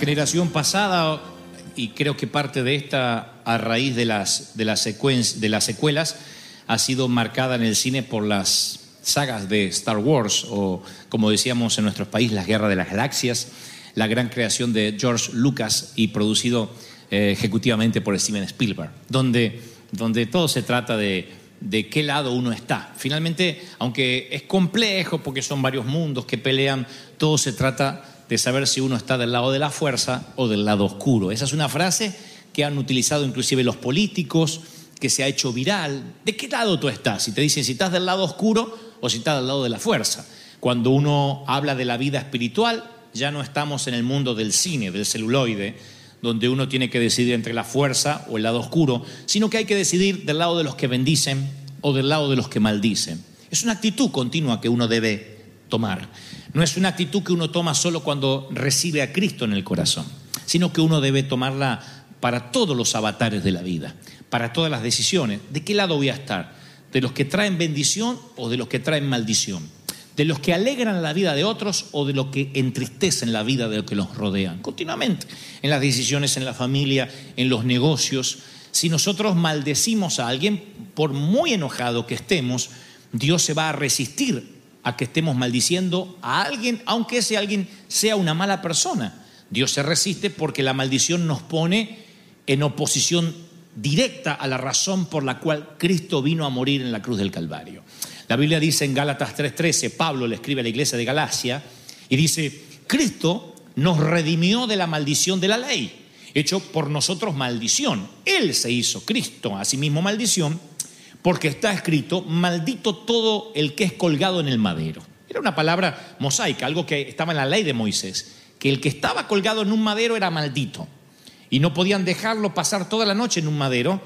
generación pasada, y creo que parte de esta a raíz de las, de las, de las secuelas, ha sido marcada en el cine por las sagas de Star Wars, o como decíamos en nuestro país, las guerras de las galaxias, la gran creación de George Lucas y producido eh, ejecutivamente por Steven Spielberg, donde, donde todo se trata de, de qué lado uno está. Finalmente, aunque es complejo porque son varios mundos que pelean, todo se trata de saber si uno está del lado de la fuerza o del lado oscuro. Esa es una frase que han utilizado inclusive los políticos, que se ha hecho viral. ¿De qué lado tú estás? Si te dicen si estás del lado oscuro o si estás del lado de la fuerza. Cuando uno habla de la vida espiritual, ya no estamos en el mundo del cine, del celuloide, donde uno tiene que decidir entre la fuerza o el lado oscuro, sino que hay que decidir del lado de los que bendicen o del lado de los que maldicen. Es una actitud continua que uno debe tomar. No es una actitud que uno toma solo cuando recibe a Cristo en el corazón, sino que uno debe tomarla para todos los avatares de la vida, para todas las decisiones. ¿De qué lado voy a estar? ¿De los que traen bendición o de los que traen maldición? ¿De los que alegran la vida de otros o de los que entristecen la vida de los que los rodean? Continuamente, en las decisiones en la familia, en los negocios. Si nosotros maldecimos a alguien, por muy enojado que estemos, Dios se va a resistir a que estemos maldiciendo a alguien, aunque ese alguien sea una mala persona. Dios se resiste porque la maldición nos pone en oposición directa a la razón por la cual Cristo vino a morir en la cruz del Calvario. La Biblia dice en Gálatas 3:13, Pablo le escribe a la iglesia de Galacia y dice, Cristo nos redimió de la maldición de la ley, hecho por nosotros maldición. Él se hizo Cristo, a sí mismo maldición, porque está escrito, maldito todo el que es colgado en el madero. Era una palabra mosaica, algo que estaba en la ley de Moisés, que el que estaba colgado en un madero era maldito. Y no podían dejarlo pasar toda la noche en un madero,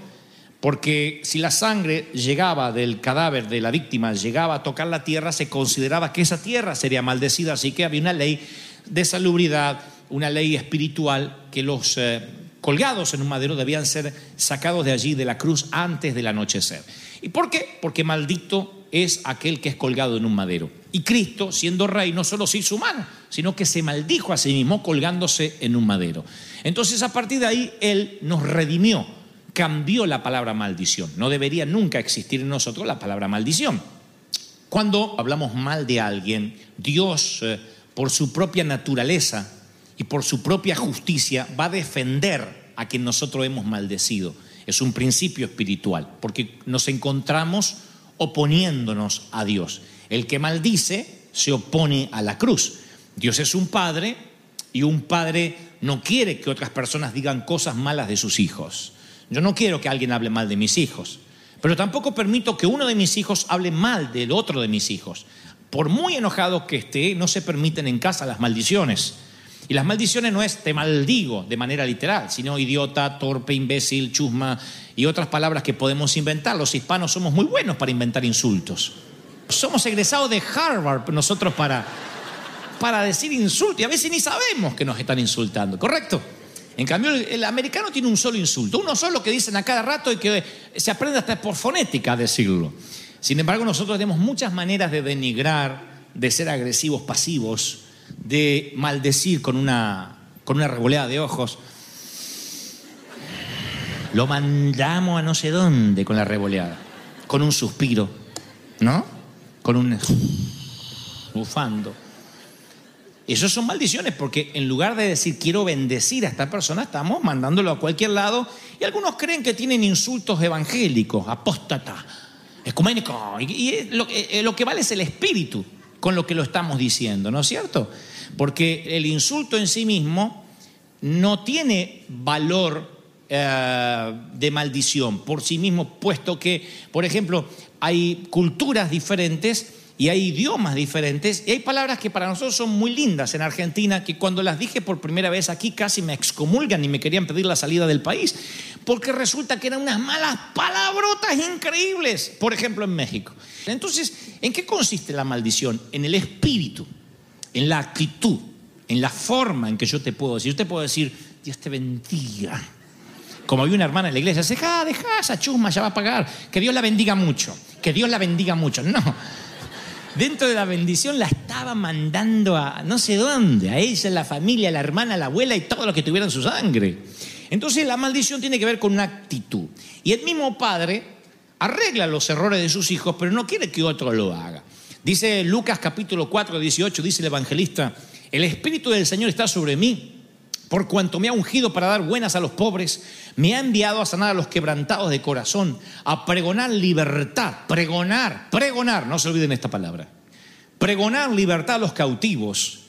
porque si la sangre llegaba del cadáver de la víctima, llegaba a tocar la tierra, se consideraba que esa tierra sería maldecida, así que había una ley de salubridad, una ley espiritual que los eh, colgados en un madero debían ser sacados de allí, de la cruz, antes del anochecer. ¿Y por qué? Porque maldito es aquel que es colgado en un madero. Y Cristo, siendo rey, no solo se hizo humano, sino que se maldijo a sí mismo colgándose en un madero. Entonces, a partir de ahí, Él nos redimió, cambió la palabra maldición. No debería nunca existir en nosotros la palabra maldición. Cuando hablamos mal de alguien, Dios, eh, por su propia naturaleza y por su propia justicia, va a defender a quien nosotros hemos maldecido. Es un principio espiritual, porque nos encontramos oponiéndonos a Dios. El que maldice se opone a la cruz. Dios es un padre y un padre no quiere que otras personas digan cosas malas de sus hijos. Yo no quiero que alguien hable mal de mis hijos, pero tampoco permito que uno de mis hijos hable mal del otro de mis hijos. Por muy enojado que esté, no se permiten en casa las maldiciones. Y las maldiciones no es te maldigo de manera literal, sino idiota, torpe, imbécil, chusma y otras palabras que podemos inventar. Los hispanos somos muy buenos para inventar insultos. Somos egresados de Harvard nosotros para, para decir insultos y a veces ni sabemos que nos están insultando, ¿correcto? En cambio, el, el americano tiene un solo insulto, uno solo que dicen a cada rato y que se aprende hasta por fonética a decirlo. Sin embargo, nosotros tenemos muchas maneras de denigrar, de ser agresivos, pasivos, de maldecir con una, con una revoleada de ojos. Lo mandamos a no sé dónde con la revoleada. Con un suspiro, ¿no? Con un bufando. Eso son maldiciones porque en lugar de decir quiero bendecir a esta persona, estamos mandándolo a cualquier lado y algunos creen que tienen insultos evangélicos, apóstata, ecuménico. Y, eh, lo que vale es el espíritu con lo que lo estamos diciendo, ¿no es cierto? Porque el insulto en sí mismo no tiene valor eh, de maldición por sí mismo, puesto que, por ejemplo, hay culturas diferentes y hay idiomas diferentes y hay palabras que para nosotros son muy lindas en Argentina, que cuando las dije por primera vez aquí casi me excomulgan y me querían pedir la salida del país, porque resulta que eran unas malas palabrotas increíbles, por ejemplo en México. Entonces, ¿en qué consiste la maldición? En el espíritu en la actitud, en la forma en que yo te puedo decir. Yo te puedo decir, Dios te bendiga. Como había una hermana en la iglesia, deja, deja esa chusma, ya va a pagar. Que Dios la bendiga mucho, que Dios la bendiga mucho. No. Dentro de la bendición la estaba mandando a no sé dónde, a ella, a la familia, a la hermana, a la abuela y todo lo que tuviera en su sangre. Entonces la maldición tiene que ver con una actitud. Y el mismo padre arregla los errores de sus hijos, pero no quiere que otro lo haga. Dice Lucas capítulo 4, 18, dice el evangelista, el Espíritu del Señor está sobre mí, por cuanto me ha ungido para dar buenas a los pobres, me ha enviado a sanar a los quebrantados de corazón, a pregonar libertad, pregonar, pregonar, no se olviden esta palabra, pregonar libertad a los cautivos,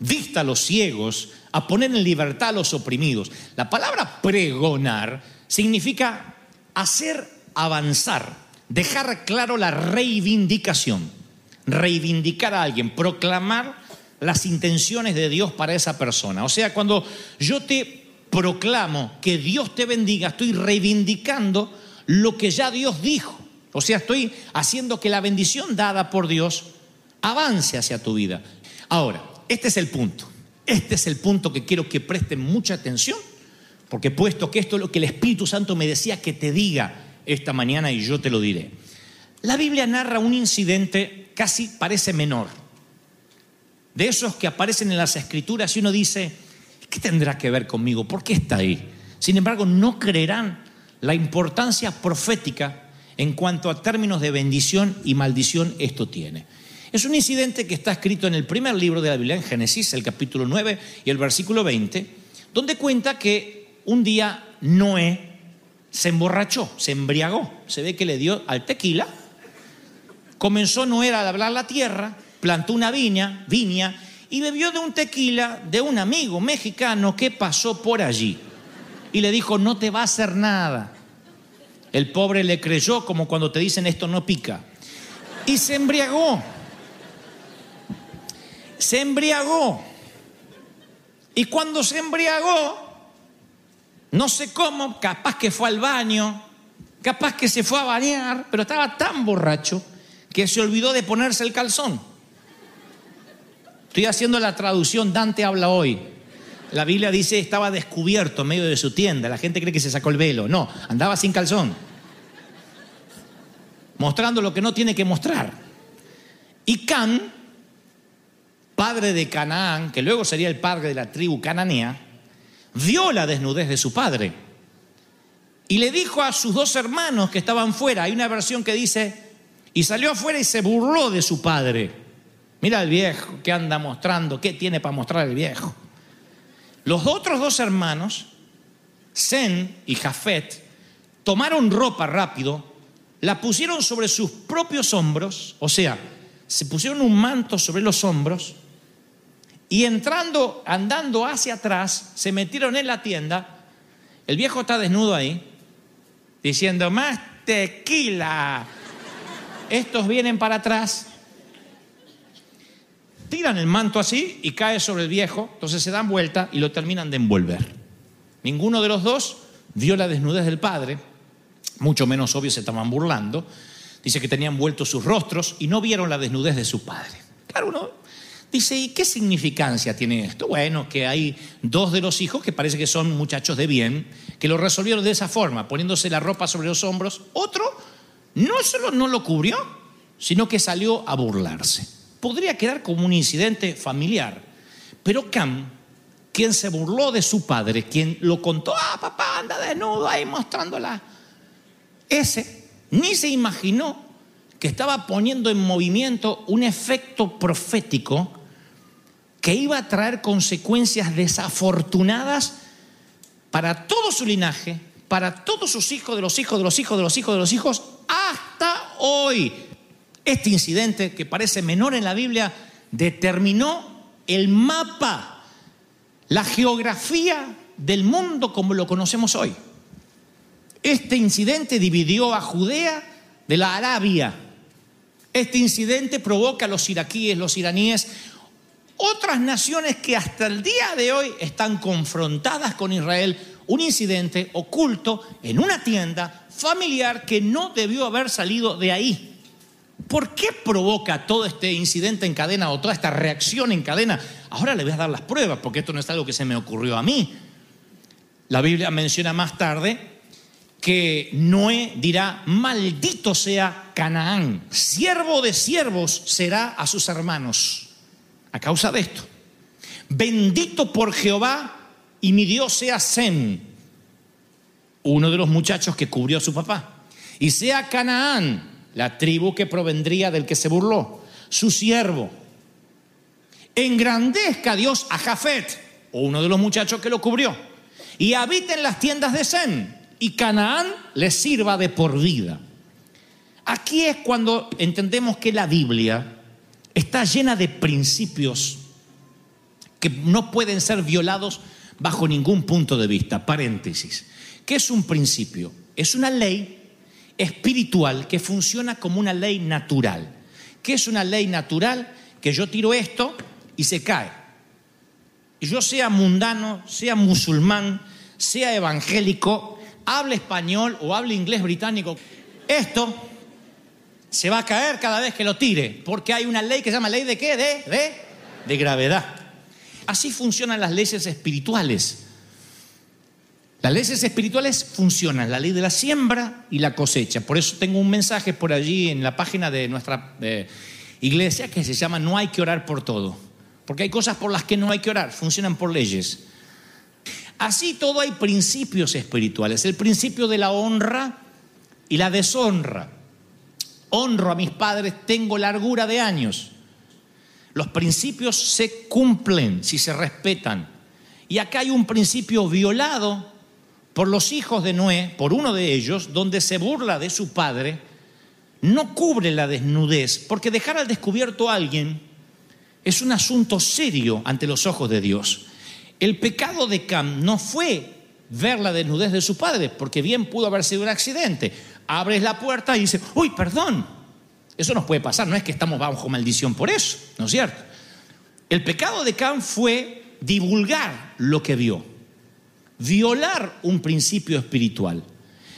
vista a los ciegos, a poner en libertad a los oprimidos. La palabra pregonar significa hacer avanzar, dejar claro la reivindicación, reivindicar a alguien, proclamar las intenciones de Dios para esa persona. O sea, cuando yo te proclamo que Dios te bendiga, estoy reivindicando lo que ya Dios dijo. O sea, estoy haciendo que la bendición dada por Dios avance hacia tu vida. Ahora, este es el punto. Este es el punto que quiero que presten mucha atención, porque puesto que esto es lo que el Espíritu Santo me decía que te diga esta mañana y yo te lo diré. La Biblia narra un incidente casi parece menor, de esos que aparecen en las escrituras y uno dice, ¿qué tendrá que ver conmigo? ¿Por qué está ahí? Sin embargo, no creerán la importancia profética en cuanto a términos de bendición y maldición esto tiene. Es un incidente que está escrito en el primer libro de la Biblia, en Génesis, el capítulo 9 y el versículo 20, donde cuenta que un día Noé se emborrachó, se embriagó, se ve que le dio al tequila, comenzó Noé a hablar la tierra, plantó una viña, viña, y bebió de un tequila de un amigo mexicano que pasó por allí. Y le dijo, no te va a hacer nada. El pobre le creyó como cuando te dicen esto no pica. Y se embriagó. Se embriagó. Y cuando se embriagó, no sé cómo, capaz que fue al baño, capaz que se fue a bañar, pero estaba tan borracho que se olvidó de ponerse el calzón. Estoy haciendo la traducción, Dante habla hoy. La Biblia dice estaba descubierto en medio de su tienda. La gente cree que se sacó el velo. No, andaba sin calzón. Mostrando lo que no tiene que mostrar. Y Can, padre de Canaán, que luego sería el padre de la tribu cananea, vio la desnudez de su padre. Y le dijo a sus dos hermanos que estaban fuera, hay una versión que dice, y salió afuera y se burló de su padre. Mira el viejo que anda mostrando, ¿qué tiene para mostrar el viejo? Los otros dos hermanos, Zen y Jafet, tomaron ropa rápido, la pusieron sobre sus propios hombros, o sea, se pusieron un manto sobre los hombros y entrando, andando hacia atrás, se metieron en la tienda. El viejo está desnudo ahí, diciendo, más tequila. Estos vienen para atrás, tiran el manto así y cae sobre el viejo, entonces se dan vuelta y lo terminan de envolver. Ninguno de los dos vio la desnudez del padre, mucho menos obvio se estaban burlando. Dice que tenían vueltos sus rostros y no vieron la desnudez de su padre. Claro, uno dice, ¿y qué significancia tiene esto? Bueno, que hay dos de los hijos que parece que son muchachos de bien, que lo resolvieron de esa forma, poniéndose la ropa sobre los hombros. Otro no solo no lo cubrió, sino que salió a burlarse. Podría quedar como un incidente familiar, pero Cam quien se burló de su padre, quien lo contó, ah, papá anda desnudo ahí mostrándola. Ese ni se imaginó que estaba poniendo en movimiento un efecto profético que iba a traer consecuencias desafortunadas para todo su linaje, para todos sus hijos, de los hijos, de los hijos, de los hijos, de los hijos, hasta hoy. Este incidente, que parece menor en la Biblia, determinó el mapa, la geografía del mundo como lo conocemos hoy. Este incidente dividió a Judea de la Arabia. Este incidente provoca a los iraquíes, los iraníes, otras naciones que hasta el día de hoy están confrontadas con Israel, un incidente oculto en una tienda familiar que no debió haber salido de ahí. ¿Por qué provoca todo este incidente en cadena o toda esta reacción en cadena? Ahora le voy a dar las pruebas, porque esto no es algo que se me ocurrió a mí. La Biblia menciona más tarde que Noé dirá, maldito sea Canaán, siervo de siervos será a sus hermanos a causa de esto. Bendito por Jehová y mi Dios sea Sem, uno de los muchachos que cubrió a su papá. Y sea Canaán, la tribu que provendría del que se burló, su siervo. Engrandezca Dios a Jafet, uno de los muchachos que lo cubrió, y habite en las tiendas de Sem, y Canaán le sirva de por vida. Aquí es cuando entendemos que la Biblia está llena de principios que no pueden ser violados bajo ningún punto de vista. Paréntesis. ¿Qué es un principio? Es una ley espiritual que funciona como una ley natural. ¿Qué es una ley natural? Que yo tiro esto y se cae. Yo sea mundano, sea musulmán, sea evangélico, hable español o hable inglés británico, esto se va a caer cada vez que lo tire, porque hay una ley que se llama ley de qué? De, de, de gravedad. Así funcionan las leyes espirituales. Las leyes espirituales funcionan, la ley de la siembra y la cosecha. Por eso tengo un mensaje por allí en la página de nuestra eh, iglesia que se llama No hay que orar por todo. Porque hay cosas por las que no hay que orar, funcionan por leyes. Así todo hay principios espirituales. El principio de la honra y la deshonra honro a mis padres, tengo largura de años. Los principios se cumplen si se respetan. Y acá hay un principio violado por los hijos de Noé, por uno de ellos, donde se burla de su padre, no cubre la desnudez, porque dejar al descubierto a alguien es un asunto serio ante los ojos de Dios. El pecado de Cam no fue ver la desnudez de su padre, porque bien pudo haber sido un accidente abres la puerta y dices, uy, perdón. Eso nos puede pasar, no es que estamos bajo maldición por eso, ¿no es cierto? El pecado de Can fue divulgar lo que vio, violar un principio espiritual,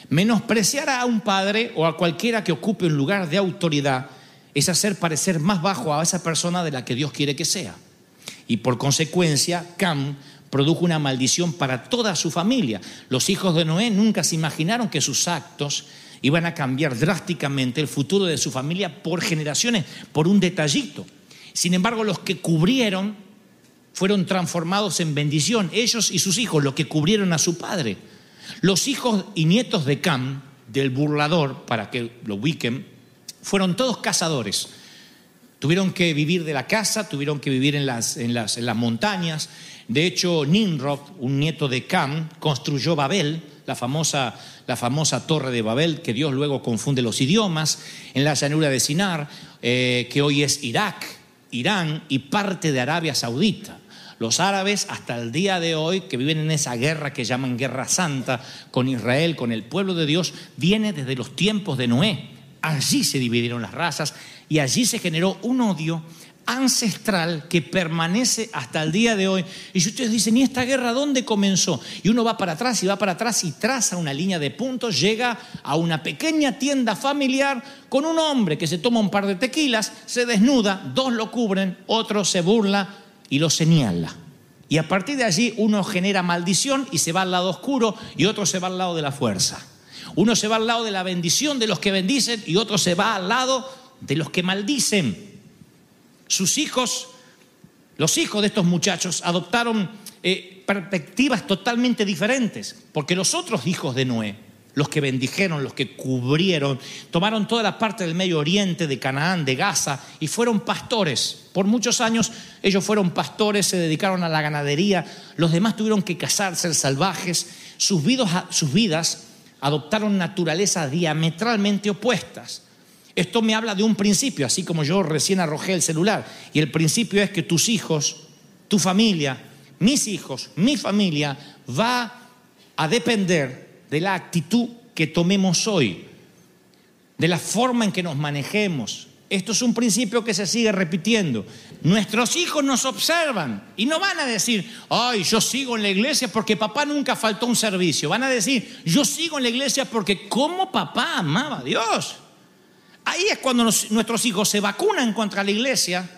menospreciar a un padre o a cualquiera que ocupe un lugar de autoridad es hacer parecer más bajo a esa persona de la que Dios quiere que sea. Y por consecuencia, Cam produjo una maldición para toda su familia. Los hijos de Noé nunca se imaginaron que sus actos iban a cambiar drásticamente el futuro de su familia por generaciones, por un detallito. Sin embargo, los que cubrieron fueron transformados en bendición, ellos y sus hijos, los que cubrieron a su padre. Los hijos y nietos de Cam, del burlador, para que lo ubiquen, fueron todos cazadores. Tuvieron que vivir de la casa, tuvieron que vivir en las, en las, en las montañas. De hecho, Nimrod, un nieto de Cam, construyó Babel, la famosa, la famosa torre de Babel, que Dios luego confunde los idiomas, en la llanura de Sinar, eh, que hoy es Irak, Irán y parte de Arabia Saudita. Los árabes hasta el día de hoy, que viven en esa guerra que llaman guerra santa con Israel, con el pueblo de Dios, viene desde los tiempos de Noé. Allí se dividieron las razas y allí se generó un odio ancestral que permanece hasta el día de hoy. Y ustedes dicen, ¿y esta guerra dónde comenzó? Y uno va para atrás y va para atrás y traza una línea de puntos, llega a una pequeña tienda familiar con un hombre que se toma un par de tequilas, se desnuda, dos lo cubren, otro se burla y lo señala. Y a partir de allí uno genera maldición y se va al lado oscuro y otro se va al lado de la fuerza. Uno se va al lado de la bendición de los que bendicen y otro se va al lado de los que maldicen. Sus hijos, los hijos de estos muchachos, adoptaron eh, perspectivas totalmente diferentes, porque los otros hijos de Noé, los que bendijeron, los que cubrieron, tomaron toda la parte del Medio Oriente, de Canaán, de Gaza, y fueron pastores. Por muchos años ellos fueron pastores, se dedicaron a la ganadería, los demás tuvieron que casarse, ser salvajes, sus vidas, sus vidas adoptaron naturalezas diametralmente opuestas. Esto me habla de un principio, así como yo recién arrojé el celular, y el principio es que tus hijos, tu familia, mis hijos, mi familia, va a depender de la actitud que tomemos hoy, de la forma en que nos manejemos. Esto es un principio que se sigue repitiendo. Nuestros hijos nos observan y no van a decir, ay, yo sigo en la iglesia porque papá nunca faltó un servicio. Van a decir, yo sigo en la iglesia porque como papá amaba a Dios. Ahí es cuando nuestros hijos se vacunan contra la iglesia,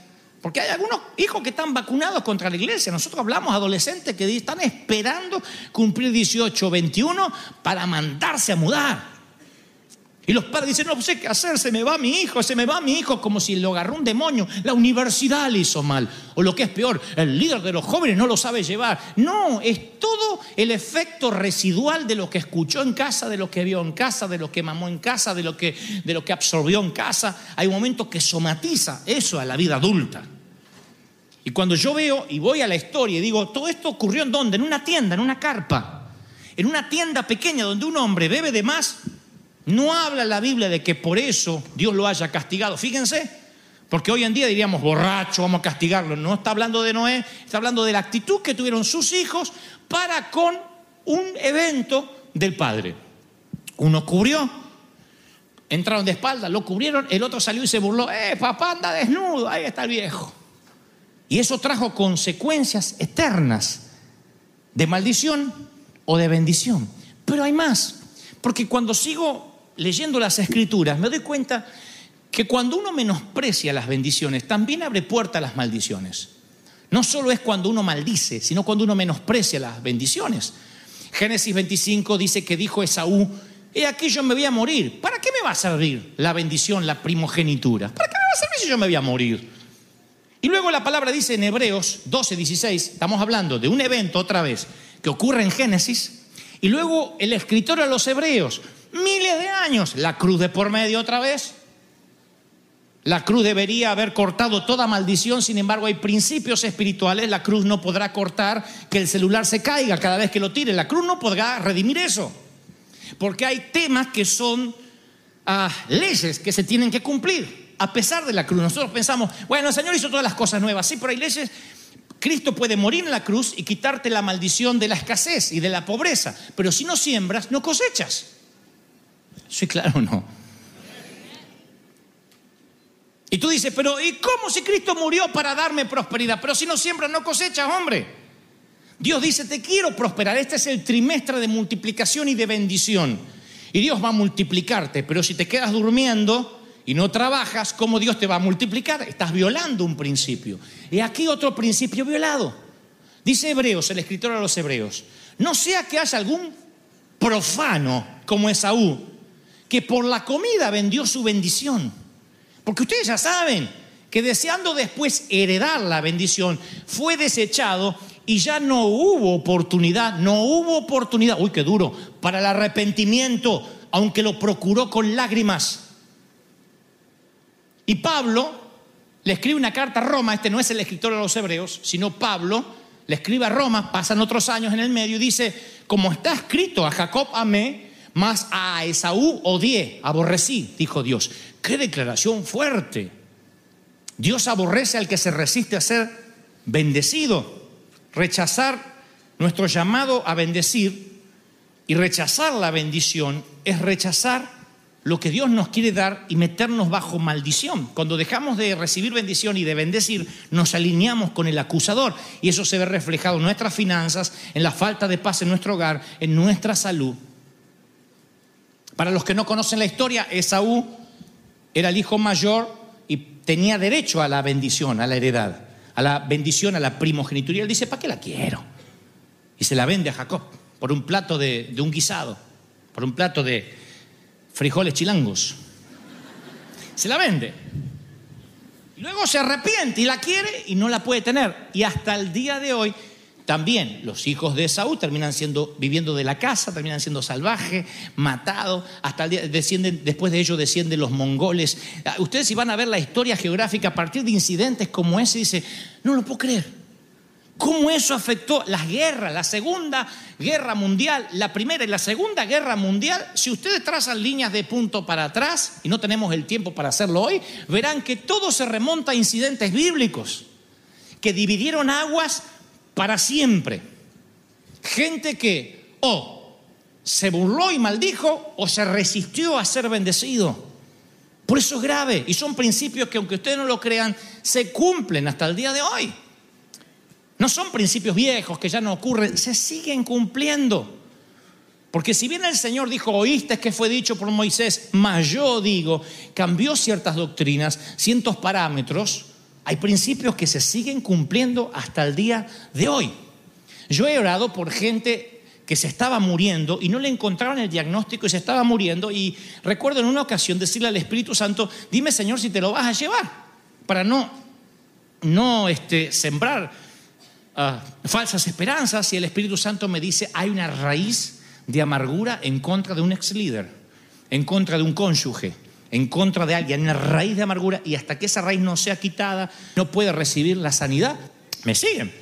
porque hay algunos hijos que están vacunados contra la iglesia. Nosotros hablamos adolescentes que están esperando cumplir 18 o 21 para mandarse a mudar. Y los padres dicen, no sé qué hacer, se me va mi hijo, se me va mi hijo, como si lo agarró un demonio. La universidad le hizo mal. O lo que es peor, el líder de los jóvenes no lo sabe llevar. No, es todo el efecto residual de lo que escuchó en casa, de lo que vio en casa, de lo que mamó en casa, de lo que, de lo que absorbió en casa. Hay un momento que somatiza eso a la vida adulta. Y cuando yo veo y voy a la historia y digo, todo esto ocurrió en dónde? En una tienda, en una carpa. En una tienda pequeña donde un hombre bebe de más, no habla la Biblia de que por eso Dios lo haya castigado. Fíjense, porque hoy en día diríamos borracho, vamos a castigarlo. No está hablando de Noé, está hablando de la actitud que tuvieron sus hijos para con un evento del padre. Uno cubrió, entraron de espalda, lo cubrieron, el otro salió y se burló. ¡Eh, papá anda desnudo! Ahí está el viejo. Y eso trajo consecuencias eternas de maldición o de bendición. Pero hay más, porque cuando sigo leyendo las escrituras me doy cuenta que cuando uno menosprecia las bendiciones, también abre puerta a las maldiciones. No solo es cuando uno maldice, sino cuando uno menosprecia las bendiciones. Génesis 25 dice que dijo Esaú, he aquí yo me voy a morir. ¿Para qué me va a servir la bendición, la primogenitura? ¿Para qué me va a servir si yo me voy a morir? Y luego la palabra dice en Hebreos 12, 16, estamos hablando de un evento otra vez que ocurre en Génesis, y luego el escritor a los Hebreos, miles de años, la cruz de por medio otra vez. La cruz debería haber cortado toda maldición, sin embargo hay principios espirituales, la cruz no podrá cortar que el celular se caiga cada vez que lo tire, la cruz no podrá redimir eso, porque hay temas que son ah, leyes que se tienen que cumplir, a pesar de la cruz. Nosotros pensamos, bueno, el Señor hizo todas las cosas nuevas, sí, pero hay leyes, Cristo puede morir en la cruz y quitarte la maldición de la escasez y de la pobreza, pero si no siembras, no cosechas. ¿Sí, claro o no? Y tú dices, pero ¿y cómo si Cristo murió para darme prosperidad? Pero si no siembras, no cosechas, hombre. Dios dice, te quiero prosperar. Este es el trimestre de multiplicación y de bendición. Y Dios va a multiplicarte, pero si te quedas durmiendo y no trabajas, ¿cómo Dios te va a multiplicar? Estás violando un principio. Y aquí otro principio violado. Dice Hebreos, el escritor a los Hebreos, no sea que haya algún profano como Esaú, que por la comida vendió su bendición. Porque ustedes ya saben que deseando después heredar la bendición, fue desechado y ya no hubo oportunidad, no hubo oportunidad, uy, qué duro, para el arrepentimiento, aunque lo procuró con lágrimas. Y Pablo le escribe una carta a Roma, este no es el escritor de los hebreos, sino Pablo le escribe a Roma, pasan otros años en el medio y dice, como está escrito, a Jacob amé, más a Esaú odié, aborrecí, dijo Dios. Qué declaración fuerte. Dios aborrece al que se resiste a ser bendecido. Rechazar nuestro llamado a bendecir y rechazar la bendición es rechazar lo que Dios nos quiere dar y meternos bajo maldición. Cuando dejamos de recibir bendición y de bendecir, nos alineamos con el acusador y eso se ve reflejado en nuestras finanzas, en la falta de paz en nuestro hogar, en nuestra salud. Para los que no conocen la historia, Esaú era el hijo mayor y tenía derecho a la bendición, a la heredad, a la bendición, a la primogenitura. Él dice, ¿para qué la quiero? Y se la vende a Jacob por un plato de, de un guisado, por un plato de frijoles chilangos. Se la vende. Y luego se arrepiente y la quiere y no la puede tener. Y hasta el día de hoy También los hijos de Saúl terminan siendo, viviendo de la casa, terminan siendo salvajes, matados, hasta descienden, después de ello descienden los mongoles. Ah, Ustedes si van a ver la historia geográfica a partir de incidentes como ese, dice, no lo puedo creer. ¿Cómo eso afectó las guerras, la segunda guerra mundial, la primera y la segunda guerra mundial? Si ustedes trazan líneas de punto para atrás, y no tenemos el tiempo para hacerlo hoy, verán que todo se remonta a incidentes bíblicos que dividieron aguas para siempre. Gente que o se burló y maldijo o se resistió a ser bendecido. Por eso es grave y son principios que aunque ustedes no lo crean, se cumplen hasta el día de hoy. No son principios viejos que ya no ocurren, se siguen cumpliendo. Porque si bien el Señor dijo, oíste que fue dicho por Moisés, mas yo digo, cambió ciertas doctrinas, ciertos parámetros, hay principios que se siguen cumpliendo hasta el día de hoy. Yo he orado por gente que se estaba muriendo y no le encontraron el diagnóstico y se estaba muriendo y recuerdo en una ocasión decirle al Espíritu Santo, dime Señor si te lo vas a llevar, para no, no este, sembrar ah, falsas esperanzas y el Espíritu Santo me dice, hay una raíz de amargura en contra de un ex líder, en contra de un cónyuge, en contra de alguien, hay una raíz de amargura y hasta que esa raíz no sea quitada, no puede recibir la sanidad. ¿Me siguen?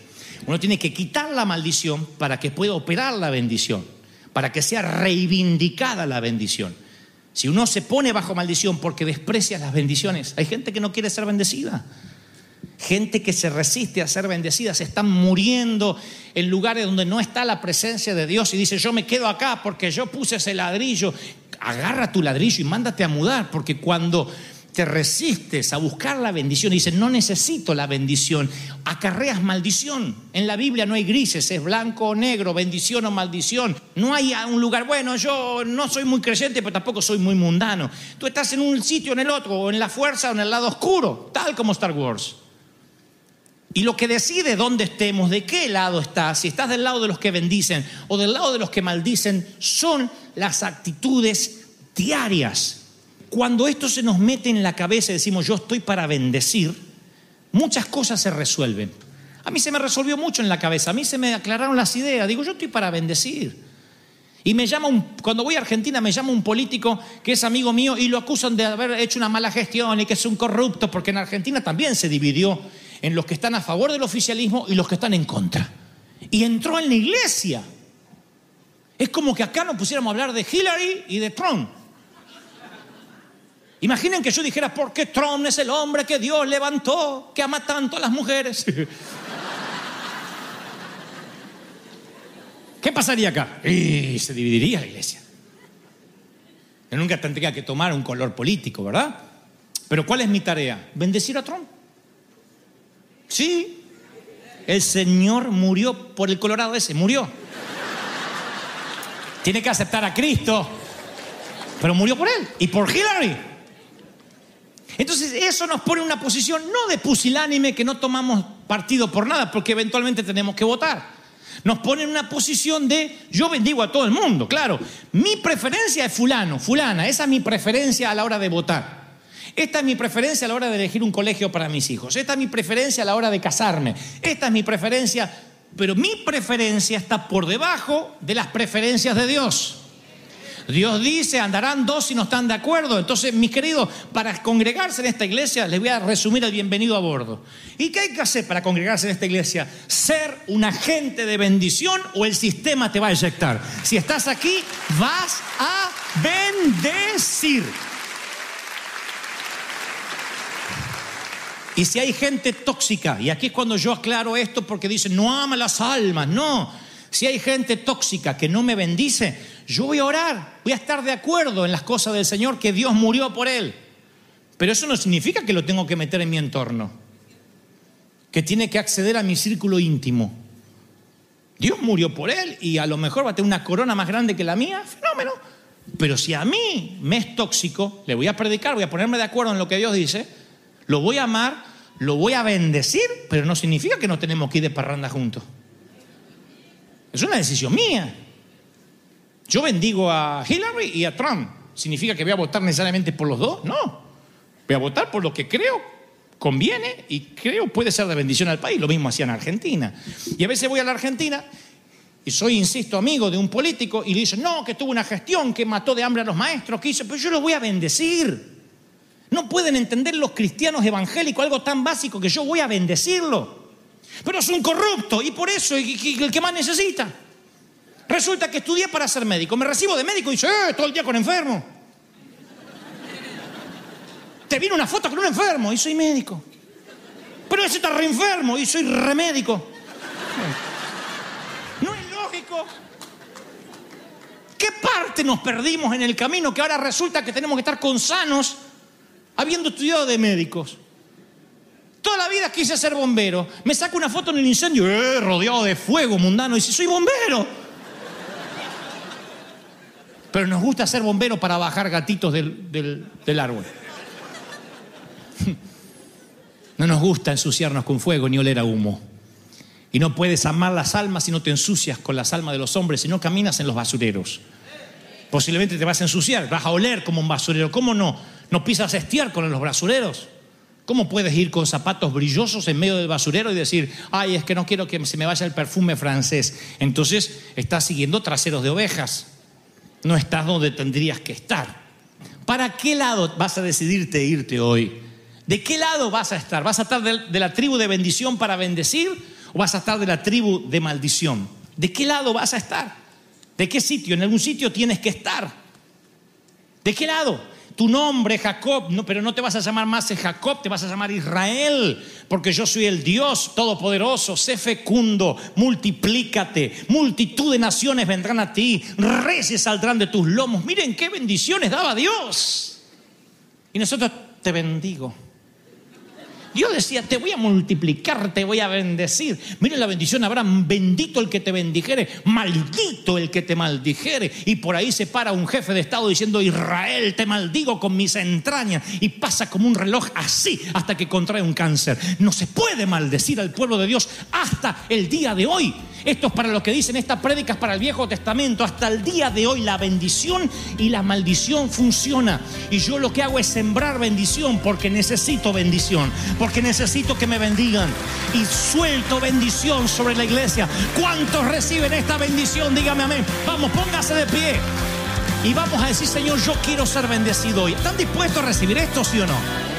Uno tiene que quitar la maldición para que pueda operar la bendición, para que sea reivindicada la bendición. Si uno se pone bajo maldición porque desprecia las bendiciones, hay gente que no quiere ser bendecida. Gente que se resiste a ser bendecida, se están muriendo en lugares donde no está la presencia de Dios y dice, yo me quedo acá porque yo puse ese ladrillo. Agarra tu ladrillo y mándate a mudar, porque cuando te resistes a buscar la bendición y dices, no necesito la bendición, acarreas maldición. En la Biblia no hay grises, es blanco o negro, bendición o maldición. No hay un lugar, bueno, yo no soy muy creyente, pero tampoco soy muy mundano. Tú estás en un sitio o en el otro, o en la fuerza o en el lado oscuro, tal como Star Wars. Y lo que decide dónde estemos, de qué lado estás, si estás del lado de los que bendicen o del lado de los que maldicen, son las actitudes diarias. Cuando esto se nos mete en la cabeza y decimos yo estoy para bendecir, muchas cosas se resuelven. A mí se me resolvió mucho en la cabeza, a mí se me aclararon las ideas, digo yo estoy para bendecir. Y me llama un, cuando voy a Argentina me llama un político que es amigo mío y lo acusan de haber hecho una mala gestión y que es un corrupto, porque en Argentina también se dividió en los que están a favor del oficialismo y los que están en contra. Y entró en la iglesia. Es como que acá nos pusiéramos a hablar de Hillary y de Trump. Imaginen que yo dijera, porque Trump es el hombre que Dios levantó, que ama tanto a las mujeres. ¿Qué pasaría acá? Y se dividiría la iglesia. Yo nunca tendría que tomar un color político, ¿verdad? Pero ¿cuál es mi tarea? Bendecir a Trump. Sí. El Señor murió por el Colorado ese, murió. Tiene que aceptar a Cristo, pero murió por él y por Hillary. Entonces eso nos pone en una posición no de pusilánime que no tomamos partido por nada, porque eventualmente tenemos que votar. Nos pone en una posición de yo bendigo a todo el mundo, claro. Mi preferencia es fulano, fulana, esa es mi preferencia a la hora de votar. Esta es mi preferencia a la hora de elegir un colegio para mis hijos. Esta es mi preferencia a la hora de casarme. Esta es mi preferencia, pero mi preferencia está por debajo de las preferencias de Dios. Dios dice, andarán dos si no están de acuerdo. Entonces, mis queridos, para congregarse en esta iglesia, les voy a resumir el bienvenido a bordo. ¿Y qué hay que hacer para congregarse en esta iglesia? Ser un agente de bendición o el sistema te va a eyectar. Si estás aquí, vas a bendecir. Y si hay gente tóxica, y aquí es cuando yo aclaro esto porque dicen, no ama las almas, no. Si hay gente tóxica que no me bendice, yo voy a orar, voy a estar de acuerdo en las cosas del Señor, que Dios murió por él. Pero eso no significa que lo tengo que meter en mi entorno, que tiene que acceder a mi círculo íntimo. Dios murió por él y a lo mejor va a tener una corona más grande que la mía, fenómeno. Pero si a mí me es tóxico, le voy a predicar, voy a ponerme de acuerdo en lo que Dios dice, lo voy a amar, lo voy a bendecir, pero no significa que no tenemos que ir de parranda juntos. Es una decisión mía. Yo bendigo a Hillary y a Trump. ¿Significa que voy a votar necesariamente por los dos? No. Voy a votar por lo que creo conviene y creo puede ser de bendición al país. Lo mismo hacía en Argentina. Y a veces voy a la Argentina y soy, insisto, amigo de un político y le dicen, no, que tuvo una gestión, que mató de hambre a los maestros, que hizo, pero yo los voy a bendecir. No pueden entender los cristianos evangélicos algo tan básico que yo voy a bendecirlo. Pero es un corrupto y por eso el que más necesita. Resulta que estudié para ser médico. Me recibo de médico y dice, eh, todo el día con enfermo. Te viene una foto con un enfermo y soy médico. Pero ese está re enfermo y soy remédico. No es lógico. ¿Qué parte nos perdimos en el camino que ahora resulta que tenemos que estar con sanos habiendo estudiado de médicos? Toda la vida quise ser bombero. Me saco una foto en el incendio, eh, rodeado de fuego mundano, y si soy bombero. Pero nos gusta ser bombero para bajar gatitos del, del, del árbol. No nos gusta ensuciarnos con fuego ni oler a humo. Y no puedes amar las almas si no te ensucias con las almas de los hombres, si no caminas en los basureros. Posiblemente te vas a ensuciar, vas a oler como un basurero. ¿Cómo no? ¿No pisas estiércol en los basureros? ¿Cómo puedes ir con zapatos brillosos en medio del basurero y decir, ay, es que no quiero que se me vaya el perfume francés? Entonces estás siguiendo traseros de ovejas. No estás donde tendrías que estar. ¿Para qué lado vas a decidirte irte hoy? ¿De qué lado vas a estar? ¿Vas a estar de, la tribu de bendición para bendecir o vas a estar de la tribu de maldición? ¿De qué lado vas a estar? ¿De qué sitio? En algún sitio tienes que estar. ¿De qué lado? Tu nombre Jacob, pero no te vas a llamar más Jacob, te vas a llamar Israel, porque yo soy el Dios todopoderoso, sé fecundo, multiplícate, multitud de naciones vendrán a ti, reyes saldrán de tus lomos. Miren qué bendiciones daba Dios. Y nosotros te bendigo. Dios decía, te voy a multiplicar, te voy a bendecir. Miren la bendición, Abraham, bendito el que te bendijere, maldito el que te maldijere. Y por ahí se para un jefe de Estado diciendo, Israel, te maldigo con mis entrañas. Y pasa como un reloj así hasta que contrae un cáncer. No se puede maldecir al pueblo de Dios hasta el día de hoy. Esto es para lo que dicen estas prédicas para el Viejo Testamento. Hasta el día de hoy la bendición y la maldición funciona. Y yo lo que hago es sembrar bendición porque necesito bendición porque necesito que me bendigan. Y suelto bendición sobre la iglesia. ¿Cuántos reciben esta bendición? Dígame amén. Vamos, póngase de pie. Y vamos a decir, Señor, yo quiero ser bendecido hoy. ¿Están dispuestos a recibir esto, sí o no?